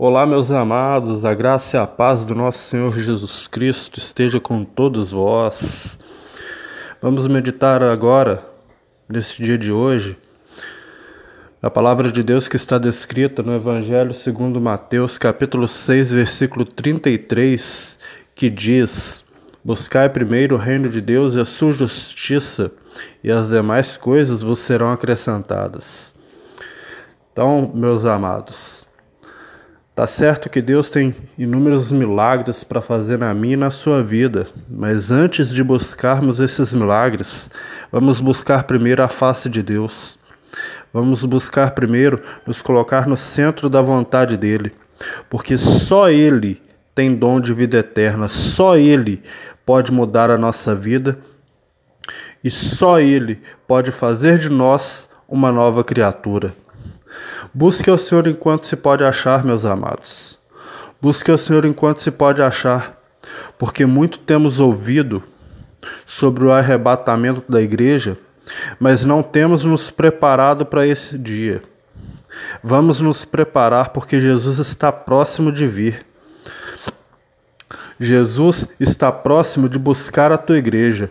Olá, meus amados, a graça e a paz do nosso Senhor Jesus Cristo esteja com todos vós. Vamos meditar agora, nesse dia de hoje, a palavra de Deus que está descrita no Evangelho segundo Mateus, capítulo 6, versículo 33, que diz: Buscai primeiro o reino de Deus e a sua justiça, e as demais coisas vos serão acrescentadas. Então, meus amados, Tá certo que Deus tem inúmeros milagres para fazer na minha e na sua vida, mas antes de buscarmos esses milagres, vamos buscar primeiro a face de Deus. Vamos buscar primeiro nos colocar no centro da vontade dele, porque só ele tem dom de vida eterna, só ele pode mudar a nossa vida e só ele pode fazer de nós uma nova criatura. Busque ao Senhor enquanto se pode achar, meus amados. Busque ao Senhor enquanto se pode achar, porque muito temos ouvido sobre o arrebatamento da igreja, mas não temos nos preparado para esse dia. Vamos nos preparar porque Jesus está próximo de vir. Jesus está próximo de buscar a tua igreja.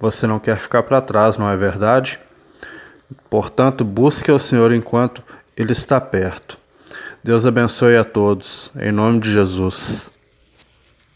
Você não quer ficar para trás, não é verdade? Portanto, busque ao Senhor enquanto ele está perto. Deus abençoe a todos, em nome de Jesus.